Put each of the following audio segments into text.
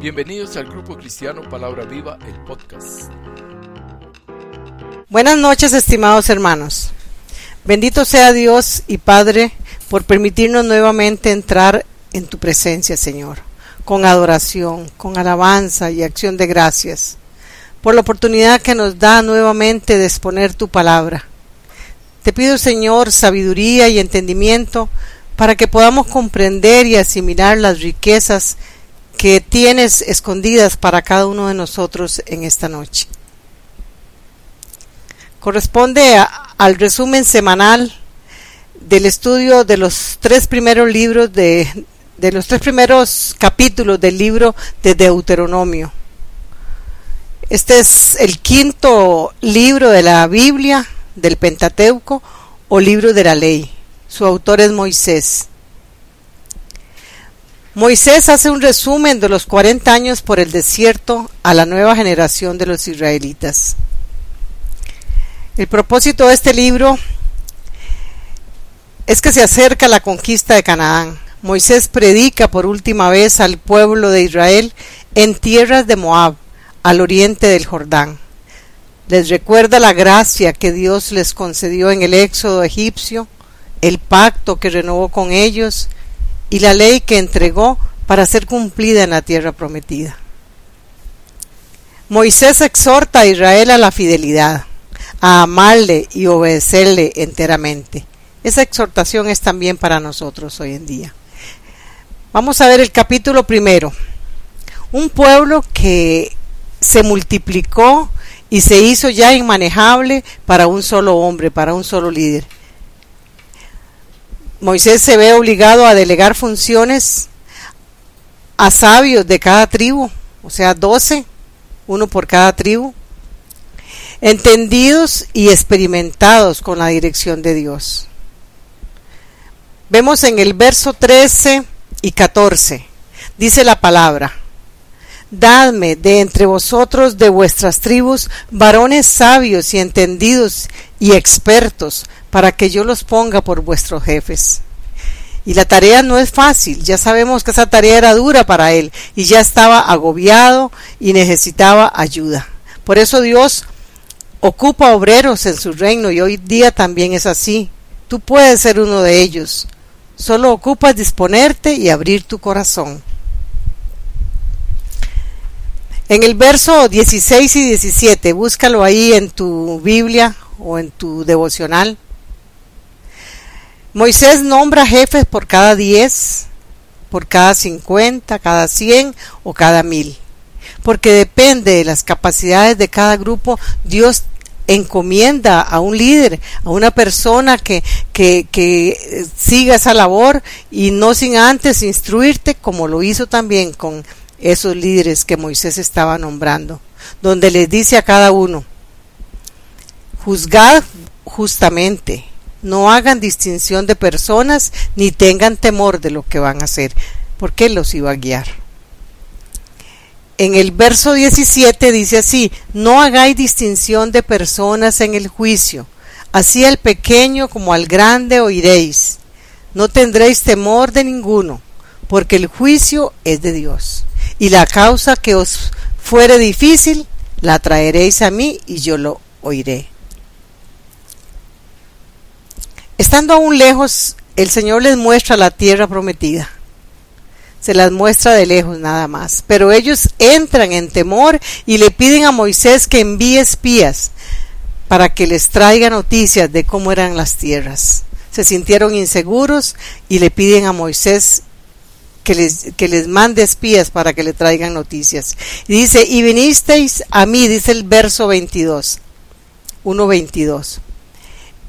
Bienvenidos al Grupo Cristiano Palabra Viva, el podcast. Buenas noches, estimados hermanos. Bendito sea Dios y Padre por permitirnos nuevamente entrar en tu presencia, Señor, con adoración, con alabanza y acción de gracias, por la oportunidad que nos da nuevamente de exponer tu palabra. Te pido, Señor, sabiduría y entendimiento para que podamos comprender y asimilar las riquezas que tienes escondidas para cada uno de nosotros en esta noche. Corresponde al resumen semanal del estudio de los tres primeros libros de, de los tres primeros capítulos del libro de Deuteronomio. Este es el quinto libro de la Biblia, del Pentateuco o libro de la ley. Su autor es Moisés. Moisés hace un resumen de los 40 años por el desierto a la nueva generación de los israelitas. El propósito de este libro es que se acerca la conquista de Canaán. Moisés predica por última vez al pueblo de Israel en tierras de Moab, al oriente del Jordán. Les recuerda la gracia que Dios les concedió en el éxodo egipcio, el pacto que renovó con ellos y la ley que entregó para ser cumplida en la tierra prometida. Moisés exhorta a Israel a la fidelidad, a amarle y obedecerle enteramente. Esa exhortación es también para nosotros hoy en día. Vamos a ver el capítulo primero. Un pueblo que se multiplicó y se hizo ya inmanejable para un solo hombre, para un solo líder. Moisés se ve obligado a delegar funciones a sabios de cada tribu, o sea, doce, uno por cada tribu, entendidos y experimentados con la dirección de Dios. Vemos en el verso 13 y 14, dice la palabra, Dadme de entre vosotros de vuestras tribus varones sabios y entendidos y expertos, para que yo los ponga por vuestros jefes. Y la tarea no es fácil, ya sabemos que esa tarea era dura para él y ya estaba agobiado y necesitaba ayuda. Por eso Dios ocupa obreros en su reino y hoy día también es así. Tú puedes ser uno de ellos. Solo ocupas disponerte y abrir tu corazón. En el verso 16 y 17, búscalo ahí en tu Biblia o en tu devocional. Moisés nombra jefes por cada diez, por cada cincuenta, cada cien o cada mil. Porque depende de las capacidades de cada grupo, Dios encomienda a un líder, a una persona que, que, que siga esa labor y no sin antes instruirte como lo hizo también con esos líderes que Moisés estaba nombrando, donde les dice a cada uno, juzgad justamente, no hagan distinción de personas ni tengan temor de lo que van a hacer, porque Él los iba a guiar. En el verso 17 dice así, no hagáis distinción de personas en el juicio, así al pequeño como al grande oiréis, no tendréis temor de ninguno, porque el juicio es de Dios, y la causa que os fuere difícil, la traeréis a mí y yo lo oiré. Estando aún lejos, el Señor les muestra la tierra prometida. Se las muestra de lejos nada más. Pero ellos entran en temor y le piden a Moisés que envíe espías para que les traiga noticias de cómo eran las tierras. Se sintieron inseguros y le piden a Moisés que les, que les mande espías para que le traigan noticias. Y dice, y vinisteis a mí, dice el verso 22, 1.22.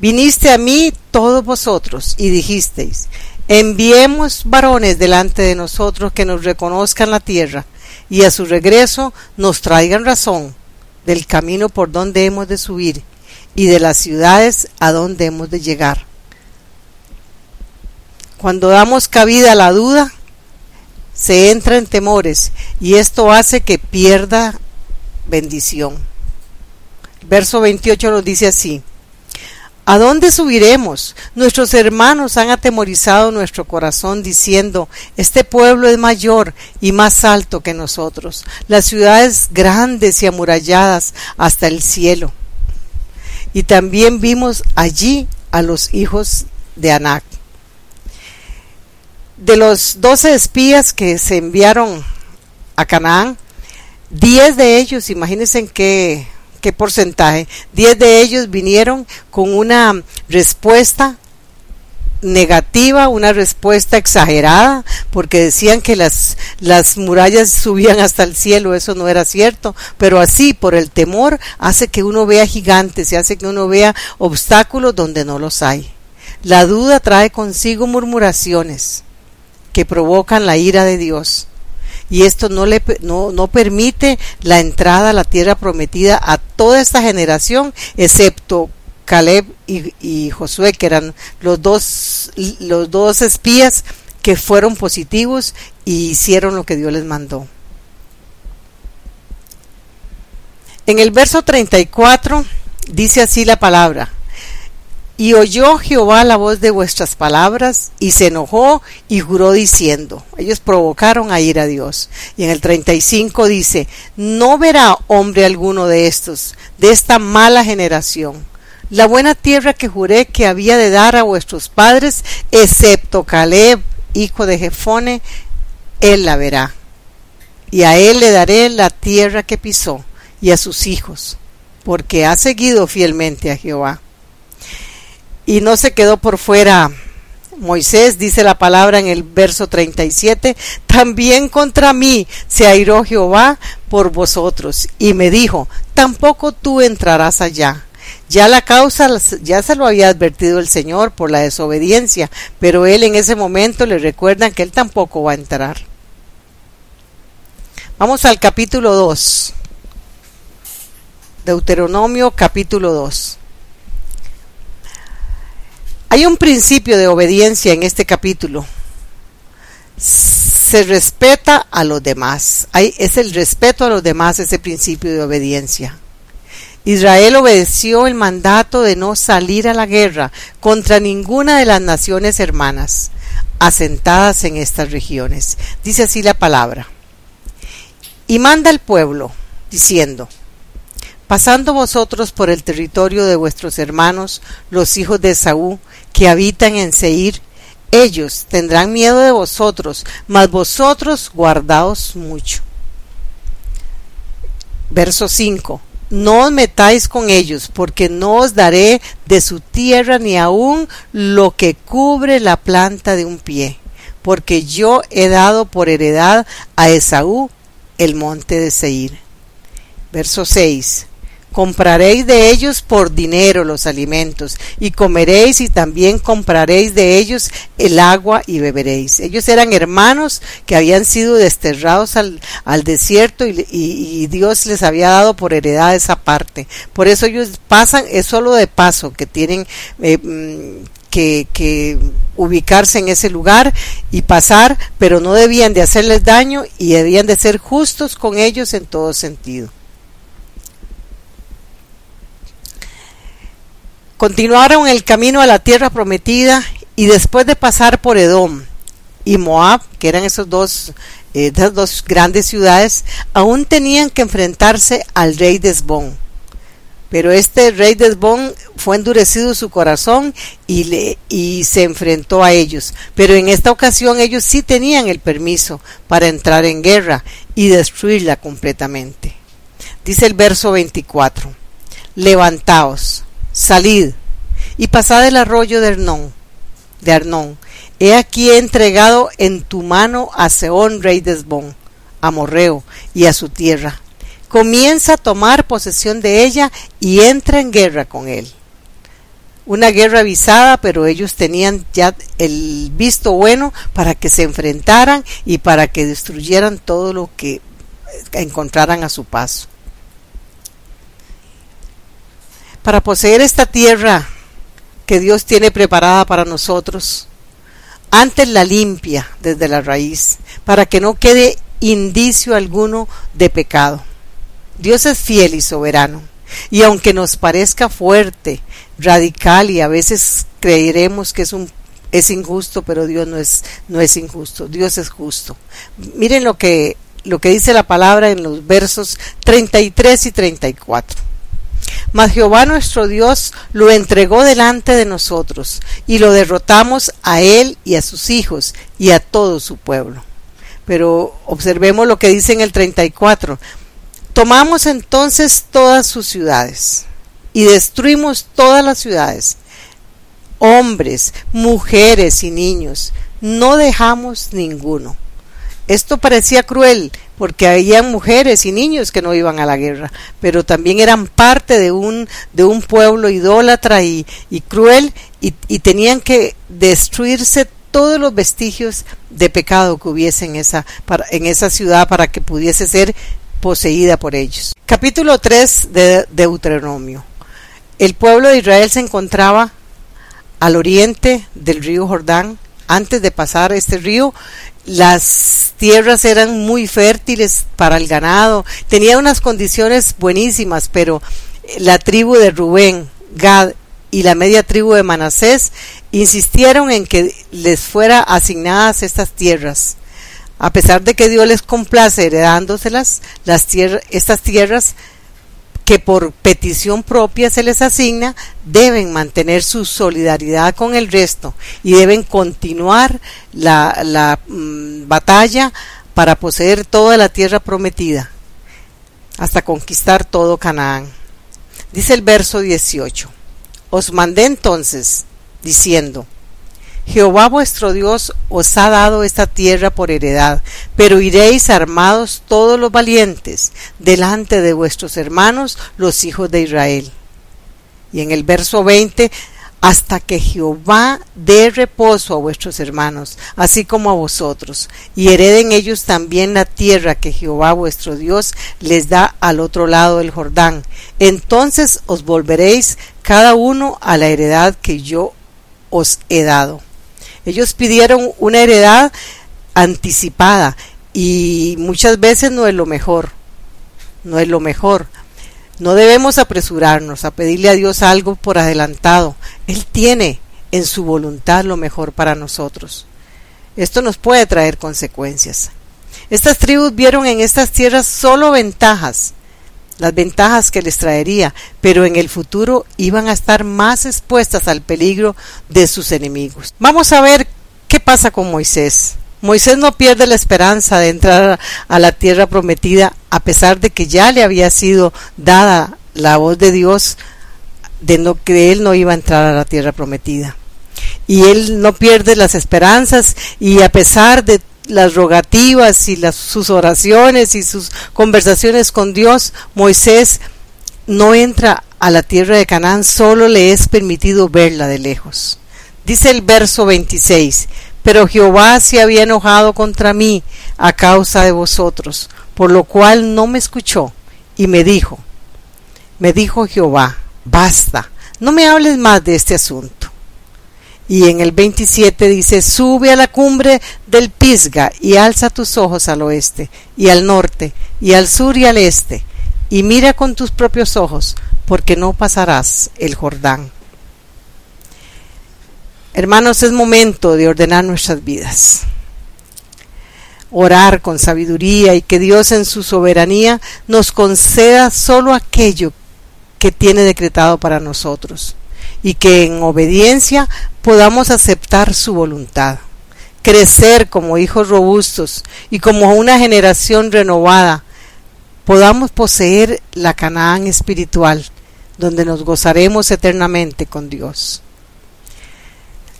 Viniste a mí todos vosotros y dijisteis, enviemos varones delante de nosotros que nos reconozcan la tierra y a su regreso nos traigan razón del camino por donde hemos de subir y de las ciudades a donde hemos de llegar. Cuando damos cabida a la duda, se entra en temores y esto hace que pierda bendición. Verso 28 nos dice así, ¿A dónde subiremos? Nuestros hermanos han atemorizado nuestro corazón diciendo, este pueblo es mayor y más alto que nosotros, las ciudades grandes y amuralladas hasta el cielo. Y también vimos allí a los hijos de Anac. De los doce espías que se enviaron a Canaán, diez de ellos, imagínense en qué qué porcentaje. Diez de ellos vinieron con una respuesta negativa, una respuesta exagerada, porque decían que las, las murallas subían hasta el cielo, eso no era cierto, pero así por el temor hace que uno vea gigantes y hace que uno vea obstáculos donde no los hay. La duda trae consigo murmuraciones que provocan la ira de Dios y esto no, le, no, no permite la entrada a la tierra prometida a toda esta generación, excepto Caleb y, Josué, que eran los dos, los dos espías que fueron positivos y hicieron lo que Dios les mandó. En el verso 34 dice así la palabra, y oyó Jehová la voz de vuestras palabras, y se enojó y juró diciendo, ellos provocaron a ir a Dios. Y en el 35 dice, no verá hombre alguno de estos, de esta mala generación, la buena tierra que juré que había de dar a vuestros padres, excepto Caleb, hijo de Jefone, él la verá. Y a él le daré la tierra que pisó, y a sus hijos, porque ha seguido fielmente a Jehová y no se quedó por fuera Moisés, dice la palabra en el verso 37, también contra mí se airó Jehová por vosotros y me dijo, tampoco tú entrarás allá. Ya la causa ya se lo había advertido el Señor por la desobediencia, pero él en ese momento le recuerda que él tampoco va a entrar. Vamos al capítulo 2. Deuteronomio capítulo 2. Hay un principio de obediencia en este capítulo. Se respeta a los demás. es el respeto a los demás ese principio de obediencia. Israel obedeció el mandato de no salir a la guerra contra ninguna de las naciones hermanas asentadas en estas regiones. Dice así la palabra. Y manda al pueblo, diciendo, pasando vosotros por el territorio de vuestros hermanos, los hijos de Saúl, que habitan en Seir, ellos tendrán miedo de vosotros, mas vosotros guardaos mucho. Verso 5. No os metáis con ellos, porque no os daré de su tierra ni aun lo que cubre la planta de un pie, porque yo he dado por heredad a Esaú el monte de Seir. Verso 6 compraréis de ellos por dinero los alimentos, y comeréis y también compraréis de ellos el agua y beberéis. Ellos eran hermanos que habían sido desterrados al, desierto y, Dios les había dado por heredad esa parte. Por eso ellos pasan, es solo de paso que tienen eh, mm, que, que, ubicarse en ese lugar y pasar, pero no debían de hacerles daño y debían de ser justos con ellos en todo sentido. Continuaron el camino a la tierra prometida y después de pasar por Edom y Moab, que eran esos dos, eh, esas dos grandes ciudades, aún tenían que enfrentarse al rey de Esbón. Pero este rey de Esbón fue endurecido su corazón y, le, y se enfrentó a ellos. Pero en esta ocasión ellos sí tenían el permiso para entrar en guerra y destruirla completamente. Dice el verso 24, levantaos salid y pasad el arroyo de Arnón, de Arnón. He aquí entregado en tu mano a Seón, rey de Esbón, a Morreo y a su tierra. Comienza a tomar posesión de ella y entra en guerra con él. Una guerra avisada, pero ellos tenían ya el visto bueno para que se enfrentaran y para que destruyeran todo lo que encontraran a su paso. Para poseer esta tierra que Dios tiene preparada para nosotros, antes la limpia desde la raíz, para que no quede indicio alguno de pecado. Dios es fiel y soberano, Y aunque nos parezca fuerte, radical y a veces creeremos que es un es injusto, pero Dios no es no es injusto, Dios es justo. Miren lo que lo que dice la palabra en los versos 33 y 34. Mas Jehová nuestro Dios lo entregó delante de nosotros, y lo derrotamos a él y a sus hijos y a todo su pueblo. Pero observemos lo que dice en el 34. Tomamos entonces todas sus ciudades y destruimos todas las ciudades, hombres, mujeres y niños, no dejamos ninguno. Esto parecía cruel porque había mujeres y niños que no iban a la guerra, pero también eran parte de un, de un pueblo idólatra y, y cruel y, y, tenían que destruirse todos los vestigios de pecado que hubiese en esa, para, en esa ciudad para que pudiese ser poseída por ellos. Capítulo 3 de Deuteronomio. El pueblo de Israel se encontraba al oriente del río Jordán. Antes de pasar este río, las tierras eran muy fértiles para el ganado, tenía unas condiciones buenísimas, pero la tribu de Rubén, Gad y la media tribu de Manasés insistieron en que les fuera asignadas estas tierras. A pesar de que Dios les complace heredándoselas, las tierras, estas tierras que por petición propia se les asigna, deben mantener su solidaridad con el resto y deben continuar la, la mm, batalla para poseer toda la tierra prometida hasta conquistar todo Canaán. Dice el verso 18, os mandé entonces, diciendo, Jehová vuestro Dios os ha dado esta tierra por heredad, pero iréis armados todos los valientes delante de vuestros hermanos, los hijos de Israel. Y en el verso 20, hasta que Jehová dé reposo a vuestros hermanos, así como a vosotros, y hereden ellos también la tierra que Jehová vuestro Dios les da al otro lado del Jordán. Entonces os volveréis cada uno a la heredad que yo os he dado. Ellos pidieron una heredad anticipada y muchas veces no es lo mejor, no es lo mejor. No debemos apresurarnos a pedirle a Dios algo por adelantado. Él tiene en su voluntad lo mejor para nosotros. Esto nos puede traer consecuencias. Estas tribus vieron en estas tierras solo ventajas, las ventajas que les traería, pero en el futuro iban a estar más expuestas al peligro de sus enemigos. Vamos a ver qué pasa con Moisés. Moisés no pierde la esperanza de entrar a la tierra prometida a pesar de que ya le había sido dada la voz de Dios de no que él no iba a entrar a la tierra prometida. Y él no pierde las esperanzas y a pesar de las rogativas y las, sus oraciones y sus conversaciones con Dios, Moisés no entra a la tierra de Canaán, solo le es permitido verla de lejos. Dice el verso 26, pero Jehová se había enojado contra mí a causa de vosotros, por lo cual no me escuchó y me dijo, me dijo Jehová, basta, no me hables más de este asunto. Y en el 27 dice, sube a la cumbre del Pisga y alza tus ojos al oeste y al norte y al sur y al este y mira con tus propios ojos, porque no pasarás el Jordán. Hermanos, es momento de ordenar nuestras vidas. Orar con sabiduría y que Dios en su soberanía nos conceda solo aquello que tiene decretado para nosotros y que en obediencia podamos aceptar su voluntad, crecer como hijos robustos y como una generación renovada, podamos poseer la Canaán espiritual, donde nos gozaremos eternamente con Dios.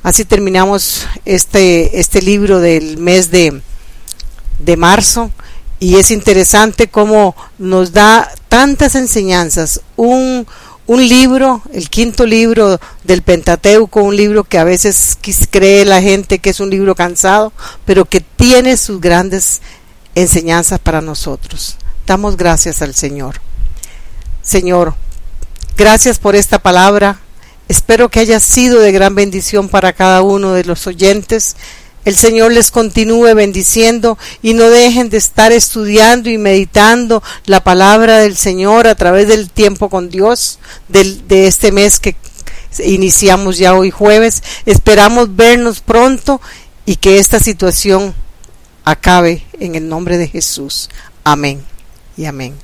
Así terminamos este, este libro del mes de, de marzo y es interesante cómo nos da tantas enseñanzas, un, un libro, el quinto libro del Pentateuco, un libro que a veces cree la gente que es un libro cansado, pero que tiene sus grandes enseñanzas para nosotros. Damos gracias al Señor. Señor, gracias por esta palabra. Espero que haya sido de gran bendición para cada uno de los oyentes. El Señor les continúe bendiciendo y no dejen de estar estudiando y meditando la palabra del Señor a través del tiempo con Dios de este mes que iniciamos ya hoy jueves. Esperamos vernos pronto y que esta situación acabe en el nombre de Jesús. Amén y amén.